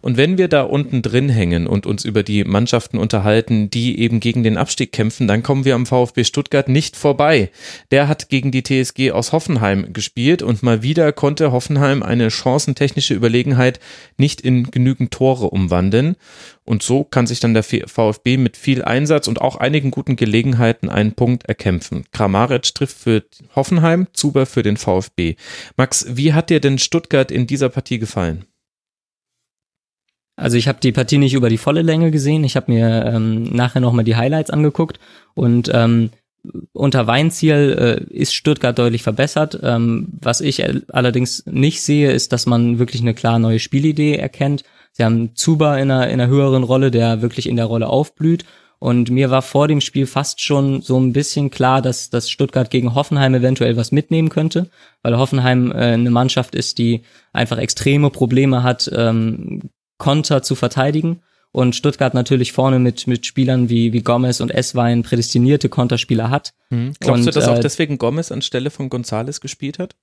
Und wenn wir da unten drin hängen und uns über die Mannschaften unterhalten, die eben gegen den Abstieg kämpfen, dann kommen wir am VfB Stuttgart nicht vorbei. Der hat gegen die TSG aus Hoffenheim gespielt und mal wieder konnte Hoffenheim eine chancentechnische Überlegenheit nicht in genügend Tore umwandeln. Und so kann sich dann der VfB mit viel Einsatz und auch einigen guten Gelegenheiten einen Punkt erkämpfen. Kramaric trifft für Hoffenheim, Zuber für den VfB. Max, wie hat dir denn Stuttgart in dieser Partie gefallen? Also ich habe die Partie nicht über die volle Länge gesehen. Ich habe mir ähm, nachher nochmal die Highlights angeguckt und ähm, unter Weinziel äh, ist Stuttgart deutlich verbessert. Ähm, was ich allerdings nicht sehe, ist, dass man wirklich eine klar neue Spielidee erkennt. Sie haben Zuba in einer, in einer höheren Rolle, der wirklich in der Rolle aufblüht. Und mir war vor dem Spiel fast schon so ein bisschen klar, dass, dass Stuttgart gegen Hoffenheim eventuell was mitnehmen könnte, weil Hoffenheim äh, eine Mannschaft ist, die einfach extreme Probleme hat, ähm, Konter zu verteidigen. Und Stuttgart natürlich vorne mit, mit Spielern wie, wie Gomez und Esswein prädestinierte Konterspieler hat. Mhm. Glaubst und, du, dass äh, auch deswegen Gomez anstelle von Gonzales gespielt hat?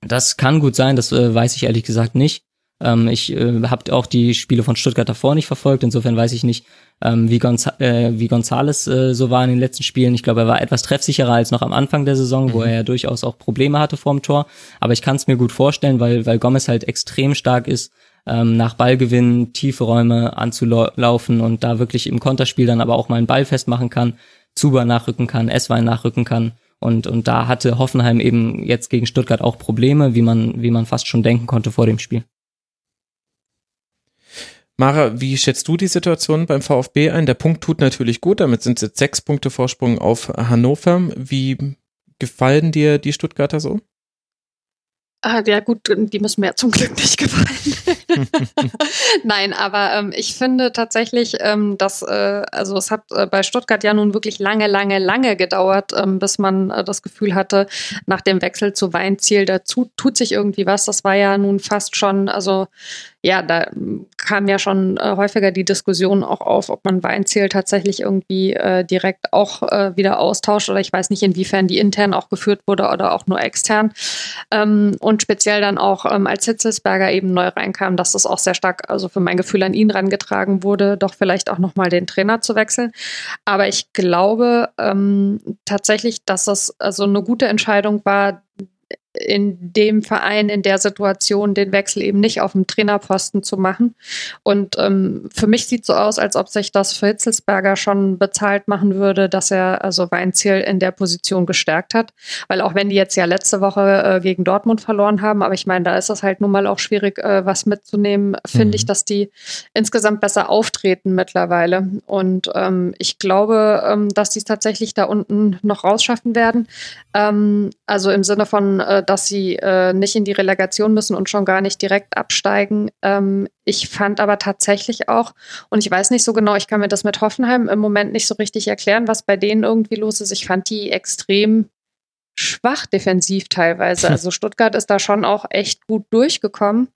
Das kann gut sein, das äh, weiß ich ehrlich gesagt nicht. Ähm, ich äh, habe auch die Spiele von Stuttgart davor nicht verfolgt, insofern weiß ich nicht, ähm, wie, Gonza äh, wie Gonzales äh, so war in den letzten Spielen. Ich glaube, er war etwas treffsicherer als noch am Anfang der Saison, mhm. wo er ja durchaus auch Probleme hatte vorm Tor. Aber ich kann es mir gut vorstellen, weil, weil Gomez halt extrem stark ist ähm, nach Ballgewinn tiefe Räume anzulaufen und da wirklich im Konterspiel dann aber auch mal einen Ball festmachen kann, Zuber nachrücken kann, Esswein nachrücken kann. Und, und da hatte Hoffenheim eben jetzt gegen Stuttgart auch Probleme, wie man, wie man fast schon denken konnte vor dem Spiel. Mara, wie schätzt du die Situation beim VfB ein? Der Punkt tut natürlich gut, damit sind es jetzt sechs Punkte Vorsprung auf Hannover. Wie gefallen dir die Stuttgarter so? Ah, ja gut, die müssen mir zum Glück nicht gefallen. Nein, aber ähm, ich finde tatsächlich, ähm, dass, äh, also es hat äh, bei Stuttgart ja nun wirklich lange, lange, lange gedauert, ähm, bis man äh, das Gefühl hatte, nach dem Wechsel zu Weinziel, da tut sich irgendwie was. Das war ja nun fast schon, also ja, da kam ja schon äh, häufiger die Diskussion auch auf, ob man Weinziel tatsächlich irgendwie äh, direkt auch äh, wieder austauscht oder ich weiß nicht, inwiefern die intern auch geführt wurde oder auch nur extern. Ähm, und speziell dann auch, ähm, als Hitzelsberger eben neu reinkam, dass das auch sehr stark, also für mein Gefühl an ihn rangetragen wurde, doch vielleicht auch nochmal den Trainer zu wechseln. Aber ich glaube ähm, tatsächlich, dass das also eine gute Entscheidung war, in dem Verein, in der Situation, den Wechsel eben nicht auf dem Trainerposten zu machen. Und ähm, für mich sieht so aus, als ob sich das für Hitzelsberger schon bezahlt machen würde, dass er also Weinziel in der Position gestärkt hat. Weil auch wenn die jetzt ja letzte Woche äh, gegen Dortmund verloren haben, aber ich meine, da ist es halt nun mal auch schwierig, äh, was mitzunehmen, finde mhm. ich, dass die insgesamt besser auftreten mittlerweile. Und ähm, ich glaube, ähm, dass die es tatsächlich da unten noch rausschaffen werden. Ähm, also im Sinne von, äh, dass sie äh, nicht in die Relegation müssen und schon gar nicht direkt absteigen. Ähm, ich fand aber tatsächlich auch, und ich weiß nicht so genau, ich kann mir das mit Hoffenheim im Moment nicht so richtig erklären, was bei denen irgendwie los ist. Ich fand die extrem schwach defensiv teilweise. Also Stuttgart ist da schon auch echt gut durchgekommen.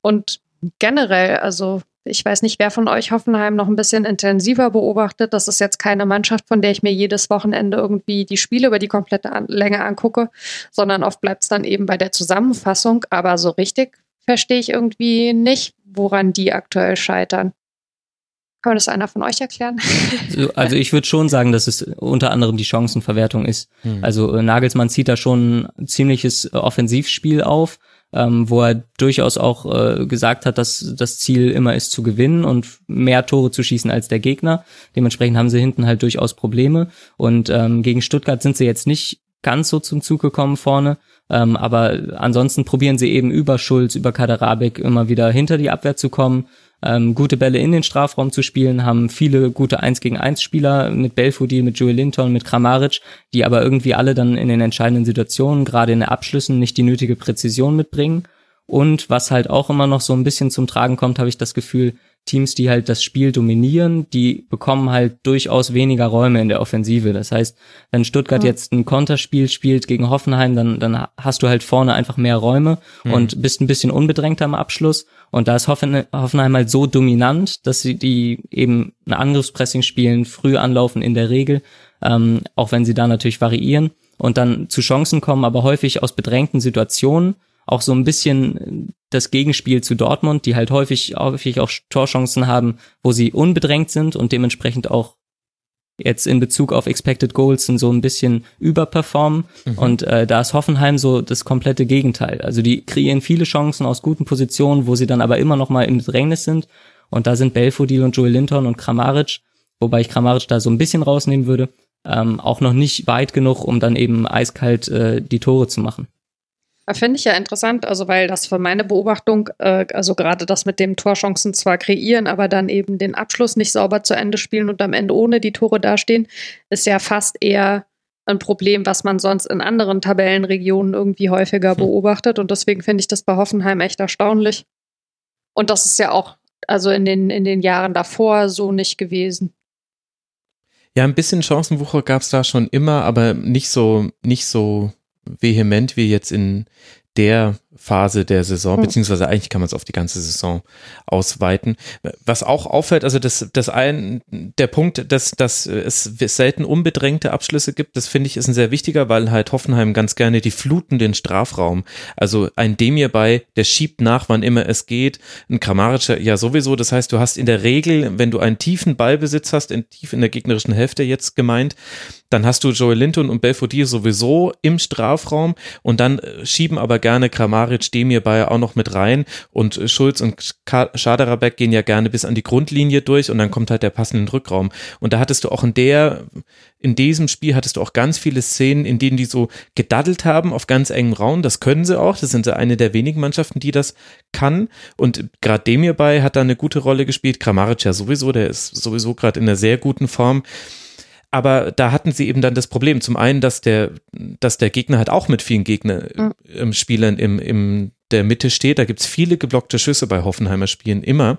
Und generell, also ich weiß nicht, wer von euch Hoffenheim noch ein bisschen intensiver beobachtet. Das ist jetzt keine Mannschaft, von der ich mir jedes Wochenende irgendwie die Spiele über die komplette An Länge angucke, sondern oft bleibt es dann eben bei der Zusammenfassung. Aber so richtig verstehe ich irgendwie nicht, woran die aktuell scheitern. Kann das einer von euch erklären? Also ich würde schon sagen, dass es unter anderem die Chancenverwertung ist. Hm. Also äh, Nagelsmann zieht da schon ein ziemliches Offensivspiel auf ähm, wo er durchaus auch äh, gesagt hat, dass das Ziel immer ist zu gewinnen und mehr Tore zu schießen als der Gegner. Dementsprechend haben sie hinten halt durchaus Probleme. Und ähm, gegen Stuttgart sind sie jetzt nicht ganz so zum Zug gekommen vorne. Ähm, aber ansonsten probieren sie eben über Schulz, über Kaderabek immer wieder hinter die Abwehr zu kommen, ähm, gute Bälle in den Strafraum zu spielen, haben viele gute 1 gegen 1 Spieler mit Belfodil, mit Joey Linton, mit Kramaric, die aber irgendwie alle dann in den entscheidenden Situationen, gerade in den Abschlüssen, nicht die nötige Präzision mitbringen. Und was halt auch immer noch so ein bisschen zum Tragen kommt, habe ich das Gefühl, Teams, die halt das Spiel dominieren, die bekommen halt durchaus weniger Räume in der Offensive. Das heißt, wenn Stuttgart mhm. jetzt ein Konterspiel spielt gegen Hoffenheim, dann, dann hast du halt vorne einfach mehr Räume mhm. und bist ein bisschen unbedrängter am Abschluss. Und da ist Hoffenheim halt so dominant, dass sie die eben ein Angriffspressing spielen, früh anlaufen in der Regel, ähm, auch wenn sie da natürlich variieren und dann zu Chancen kommen, aber häufig aus bedrängten Situationen auch so ein bisschen das Gegenspiel zu Dortmund, die halt häufig, häufig auch Torchancen haben, wo sie unbedrängt sind und dementsprechend auch jetzt in Bezug auf Expected Goals so ein bisschen überperformen. Mhm. Und äh, da ist Hoffenheim so das komplette Gegenteil. Also die kreieren viele Chancen aus guten Positionen, wo sie dann aber immer noch mal in Bedrängnis sind. Und da sind Belfodil und Joel Linton und Kramaric, wobei ich Kramaric da so ein bisschen rausnehmen würde, ähm, auch noch nicht weit genug, um dann eben eiskalt äh, die Tore zu machen. Finde ich ja interessant, also weil das für meine Beobachtung, äh, also gerade das mit dem Torchancen zwar kreieren, aber dann eben den Abschluss nicht sauber zu Ende spielen und am Ende ohne die Tore dastehen, ist ja fast eher ein Problem, was man sonst in anderen Tabellenregionen irgendwie häufiger hm. beobachtet. Und deswegen finde ich das bei Hoffenheim echt erstaunlich. Und das ist ja auch, also in den, in den Jahren davor so nicht gewesen. Ja, ein bisschen Chancenwucher gab es da schon immer, aber nicht so, nicht so vehement wie jetzt in der Phase der Saison, hm. beziehungsweise eigentlich kann man es auf die ganze Saison ausweiten. Was auch auffällt, also das, das ein, der Punkt, dass, dass es selten unbedrängte Abschlüsse gibt, das finde ich ist ein sehr wichtiger, weil halt Hoffenheim ganz gerne die fluten den Strafraum. Also ein Demir bei, der schiebt nach, wann immer es geht. Ein Kramaric ja sowieso. Das heißt, du hast in der Regel, wenn du einen tiefen Ballbesitz hast, in, tief in der gegnerischen Hälfte jetzt gemeint, dann hast du Joel Linton und Belfodil sowieso im Strafraum und dann äh, schieben aber gerne Kramaric, Demir Bayer auch noch mit rein und Schulz und Schaderabek gehen ja gerne bis an die Grundlinie durch und dann kommt halt der passende Rückraum. Und da hattest du auch in der, in diesem Spiel hattest du auch ganz viele Szenen, in denen die so gedaddelt haben auf ganz engem Raum. Das können sie auch. Das sind eine der wenigen Mannschaften, die das kann. Und gerade Demir bei hat da eine gute Rolle gespielt. Kramaric ja sowieso, der ist sowieso gerade in einer sehr guten Form aber da hatten sie eben dann das Problem. Zum einen, dass der, dass der Gegner halt auch mit vielen Gegner-Spielern mhm. im, im der Mitte steht. Da gibt es viele geblockte Schüsse bei Hoffenheimer Spielen immer.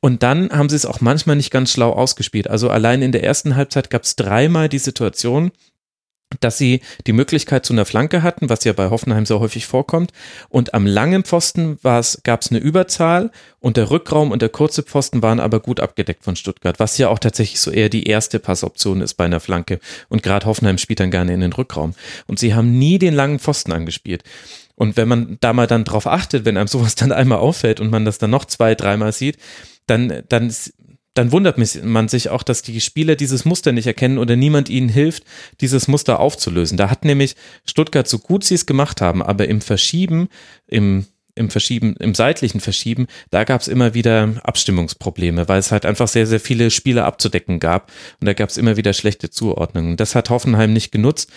Und dann haben sie es auch manchmal nicht ganz schlau ausgespielt. Also allein in der ersten Halbzeit gab es dreimal die Situation, dass sie die Möglichkeit zu einer Flanke hatten, was ja bei Hoffenheim so häufig vorkommt. Und am langen Pfosten gab es eine Überzahl und der Rückraum und der kurze Pfosten waren aber gut abgedeckt von Stuttgart, was ja auch tatsächlich so eher die erste Passoption ist bei einer Flanke. Und gerade Hoffenheim spielt dann gerne in den Rückraum. Und sie haben nie den langen Pfosten angespielt. Und wenn man da mal dann drauf achtet, wenn einem sowas dann einmal auffällt und man das dann noch zwei, dreimal sieht, dann, dann dann wundert man sich auch, dass die Spieler dieses Muster nicht erkennen oder niemand ihnen hilft, dieses Muster aufzulösen. Da hat nämlich Stuttgart so gut sie es gemacht haben, aber im Verschieben, im im Verschieben, im seitlichen Verschieben, da gab es immer wieder Abstimmungsprobleme, weil es halt einfach sehr, sehr viele Spieler abzudecken gab und da gab es immer wieder schlechte Zuordnungen. Das hat Hoffenheim nicht genutzt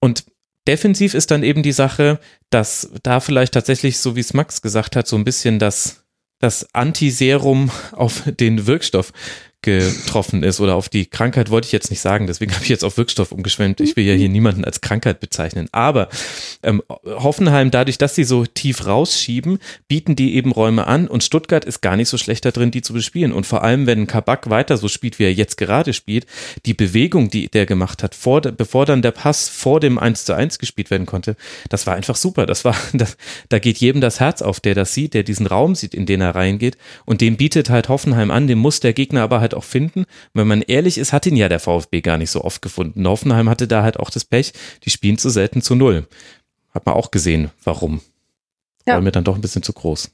und defensiv ist dann eben die Sache, dass da vielleicht tatsächlich, so wie es Max gesagt hat, so ein bisschen das das Antiserum auf den Wirkstoff getroffen ist oder auf die Krankheit wollte ich jetzt nicht sagen, deswegen habe ich jetzt auf Wirkstoff umgeschwemmt. Ich will ja hier niemanden als Krankheit bezeichnen. Aber ähm, Hoffenheim, dadurch, dass sie so tief rausschieben, bieten die eben Räume an und Stuttgart ist gar nicht so schlecht da drin, die zu bespielen. Und vor allem, wenn Kabak weiter so spielt, wie er jetzt gerade spielt, die Bewegung, die der gemacht hat, vor, bevor dann der Pass vor dem 1 zu 1 gespielt werden konnte, das war einfach super. Das war, das, da geht jedem das Herz auf, der das sieht, der diesen Raum sieht, in den er reingeht. Und dem bietet halt Hoffenheim an, dem muss der Gegner aber halt halt auch finden. Wenn man ehrlich ist, hat ihn ja der VfB gar nicht so oft gefunden. Hoffenheim hatte da halt auch das Pech, die spielen zu selten zu null. Hat man auch gesehen, warum. Ja. War mir dann doch ein bisschen zu groß.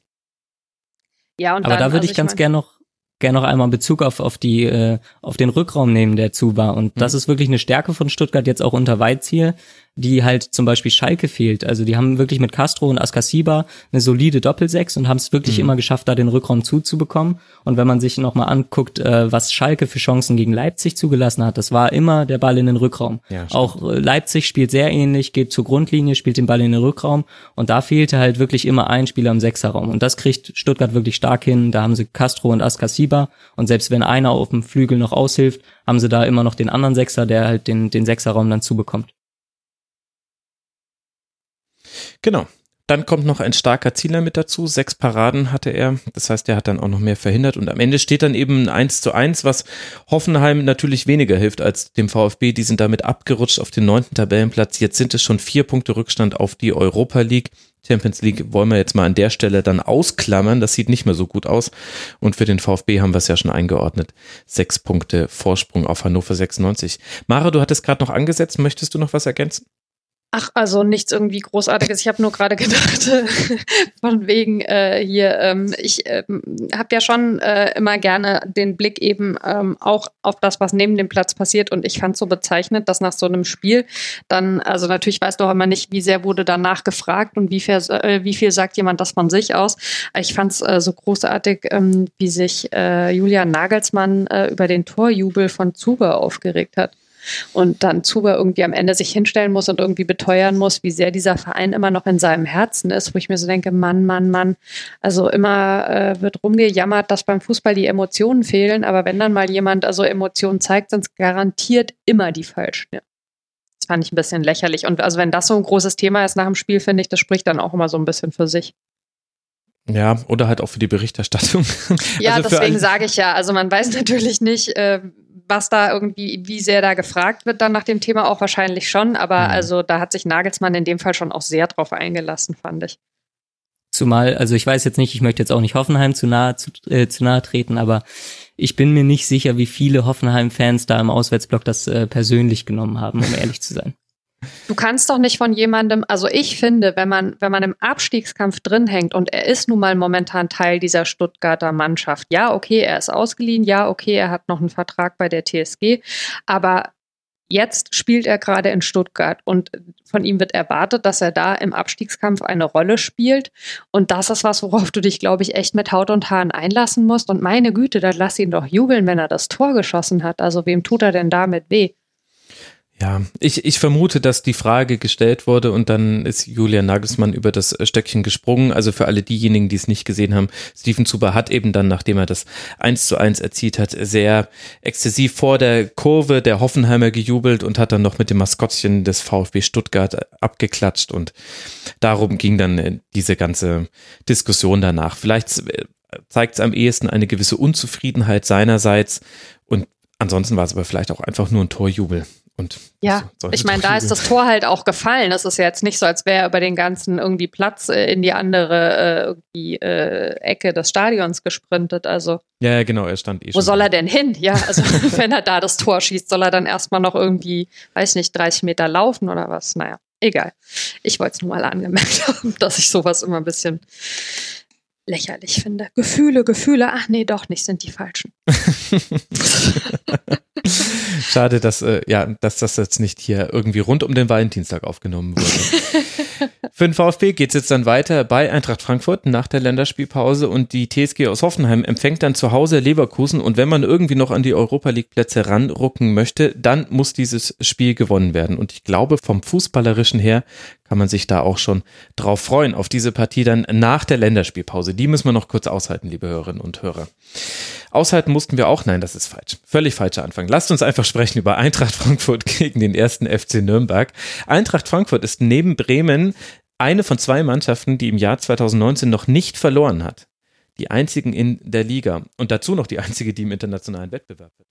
Ja, und Aber dann, da würde also ich ganz ich mein, gern noch gerne noch einmal Bezug auf, auf die, äh, auf den Rückraum nehmen, der zu war. Und das mhm. ist wirklich eine Stärke von Stuttgart jetzt auch unter Weizziel, die halt zum Beispiel Schalke fehlt. Also die haben wirklich mit Castro und Askasiba eine solide Doppelsechs und haben es wirklich mhm. immer geschafft, da den Rückraum zuzubekommen. Und wenn man sich nochmal anguckt, äh, was Schalke für Chancen gegen Leipzig zugelassen hat, das war immer der Ball in den Rückraum. Ja, auch äh, Leipzig spielt sehr ähnlich, geht zur Grundlinie, spielt den Ball in den Rückraum und da fehlte halt wirklich immer ein Spieler im Sechserraum. Und das kriegt Stuttgart wirklich stark hin. Da haben sie Castro und Askasiba und selbst wenn einer auf dem Flügel noch aushilft, haben sie da immer noch den anderen Sechser, der halt den, den Sechserraum dann zubekommt. Genau. Dann kommt noch ein starker Zieler mit dazu. Sechs Paraden hatte er. Das heißt, er hat dann auch noch mehr verhindert. Und am Ende steht dann eben ein 1 zu 1, was Hoffenheim natürlich weniger hilft als dem VfB. Die sind damit abgerutscht auf den neunten Tabellenplatz. Jetzt sind es schon vier Punkte Rückstand auf die Europa League. Champions League wollen wir jetzt mal an der Stelle dann ausklammern. Das sieht nicht mehr so gut aus. Und für den VfB haben wir es ja schon eingeordnet. Sechs Punkte Vorsprung auf Hannover 96. Mara, du hattest gerade noch angesetzt. Möchtest du noch was ergänzen? Ach, also nichts irgendwie Großartiges. Ich habe nur gerade gedacht, von wegen äh, hier, ähm, ich ähm, habe ja schon äh, immer gerne den Blick eben ähm, auch auf das, was neben dem Platz passiert. Und ich fand so bezeichnet, dass nach so einem Spiel dann, also natürlich weißt du auch immer nicht, wie sehr wurde danach gefragt und wie viel, äh, wie viel sagt jemand das von sich aus. Ich fand es äh, so großartig, ähm, wie sich äh, Julian Nagelsmann äh, über den Torjubel von Zuber aufgeregt hat und dann Zuber irgendwie am Ende sich hinstellen muss und irgendwie beteuern muss, wie sehr dieser Verein immer noch in seinem Herzen ist, wo ich mir so denke, Mann, Mann, Mann. Also immer äh, wird rumgejammert, dass beim Fußball die Emotionen fehlen, aber wenn dann mal jemand also Emotionen zeigt, sind es garantiert immer die falschen. Ja. Das fand ich ein bisschen lächerlich. Und also wenn das so ein großes Thema ist nach dem Spiel, finde ich, das spricht dann auch immer so ein bisschen für sich. Ja, oder halt auch für die Berichterstattung. Ja, also deswegen sage ich ja. Also man weiß natürlich nicht, äh, was da irgendwie, wie sehr da gefragt wird dann nach dem Thema auch wahrscheinlich schon, aber mhm. also da hat sich Nagelsmann in dem Fall schon auch sehr drauf eingelassen, fand ich. Zumal, also ich weiß jetzt nicht, ich möchte jetzt auch nicht Hoffenheim zu nahe, zu, äh, zu nahe treten, aber ich bin mir nicht sicher, wie viele Hoffenheim-Fans da im Auswärtsblock das äh, persönlich genommen haben, um ehrlich zu sein. Du kannst doch nicht von jemandem, also ich finde, wenn man, wenn man im Abstiegskampf drin hängt und er ist nun mal momentan Teil dieser Stuttgarter Mannschaft. Ja, okay, er ist ausgeliehen, ja, okay, er hat noch einen Vertrag bei der TSG, aber jetzt spielt er gerade in Stuttgart und von ihm wird erwartet, dass er da im Abstiegskampf eine Rolle spielt. Und das ist was, worauf du dich, glaube ich, echt mit Haut und Haaren einlassen musst. Und meine Güte, dann lass ihn doch jubeln, wenn er das Tor geschossen hat. Also wem tut er denn damit weh? Ja, ich, ich vermute, dass die Frage gestellt wurde und dann ist Julian Nagelsmann über das Stöckchen gesprungen. Also für alle diejenigen, die es nicht gesehen haben, Steven Zuber hat eben dann, nachdem er das 1 zu 1 erzielt hat, sehr exzessiv vor der Kurve der Hoffenheimer gejubelt und hat dann noch mit dem Maskottchen des VfB Stuttgart abgeklatscht und darum ging dann diese ganze Diskussion danach. Vielleicht zeigt es am ehesten eine gewisse Unzufriedenheit seinerseits und ansonsten war es aber vielleicht auch einfach nur ein Torjubel. Und ja, ich meine, da ist das Tor halt auch gefallen. Das ist ja jetzt nicht so, als wäre er über den ganzen irgendwie Platz äh, in die andere äh, irgendwie, äh, Ecke des Stadions gesprintet. Also ja, ja, genau, er stand eh Wo soll er denn hin? Ja, also wenn er da das Tor schießt, soll er dann erstmal noch irgendwie, weiß nicht, 30 Meter laufen oder was? Naja, egal. Ich wollte es nur mal angemerkt haben, dass ich sowas immer ein bisschen lächerlich finde. Gefühle, Gefühle, ach nee, doch nicht, sind die falschen. Schade, dass, äh, ja, dass das jetzt nicht hier irgendwie rund um den Valentinstag aufgenommen wurde. Für den VfB geht es jetzt dann weiter bei Eintracht Frankfurt nach der Länderspielpause und die TSG aus Hoffenheim empfängt dann zu Hause Leverkusen und wenn man irgendwie noch an die Europa League Plätze ranrucken möchte, dann muss dieses Spiel gewonnen werden und ich glaube vom fußballerischen her kann man sich da auch schon drauf freuen auf diese Partie dann nach der Länderspielpause. Die müssen wir noch kurz aushalten, liebe Hörerinnen und Hörer. Aushalten mussten wir auch, nein, das ist falsch. Völlig falscher Anfang. Lasst uns einfach sprechen über Eintracht Frankfurt gegen den ersten FC Nürnberg. Eintracht Frankfurt ist neben Bremen eine von zwei Mannschaften, die im Jahr 2019 noch nicht verloren hat. Die einzigen in der Liga und dazu noch die einzige, die im internationalen Wettbewerb ist.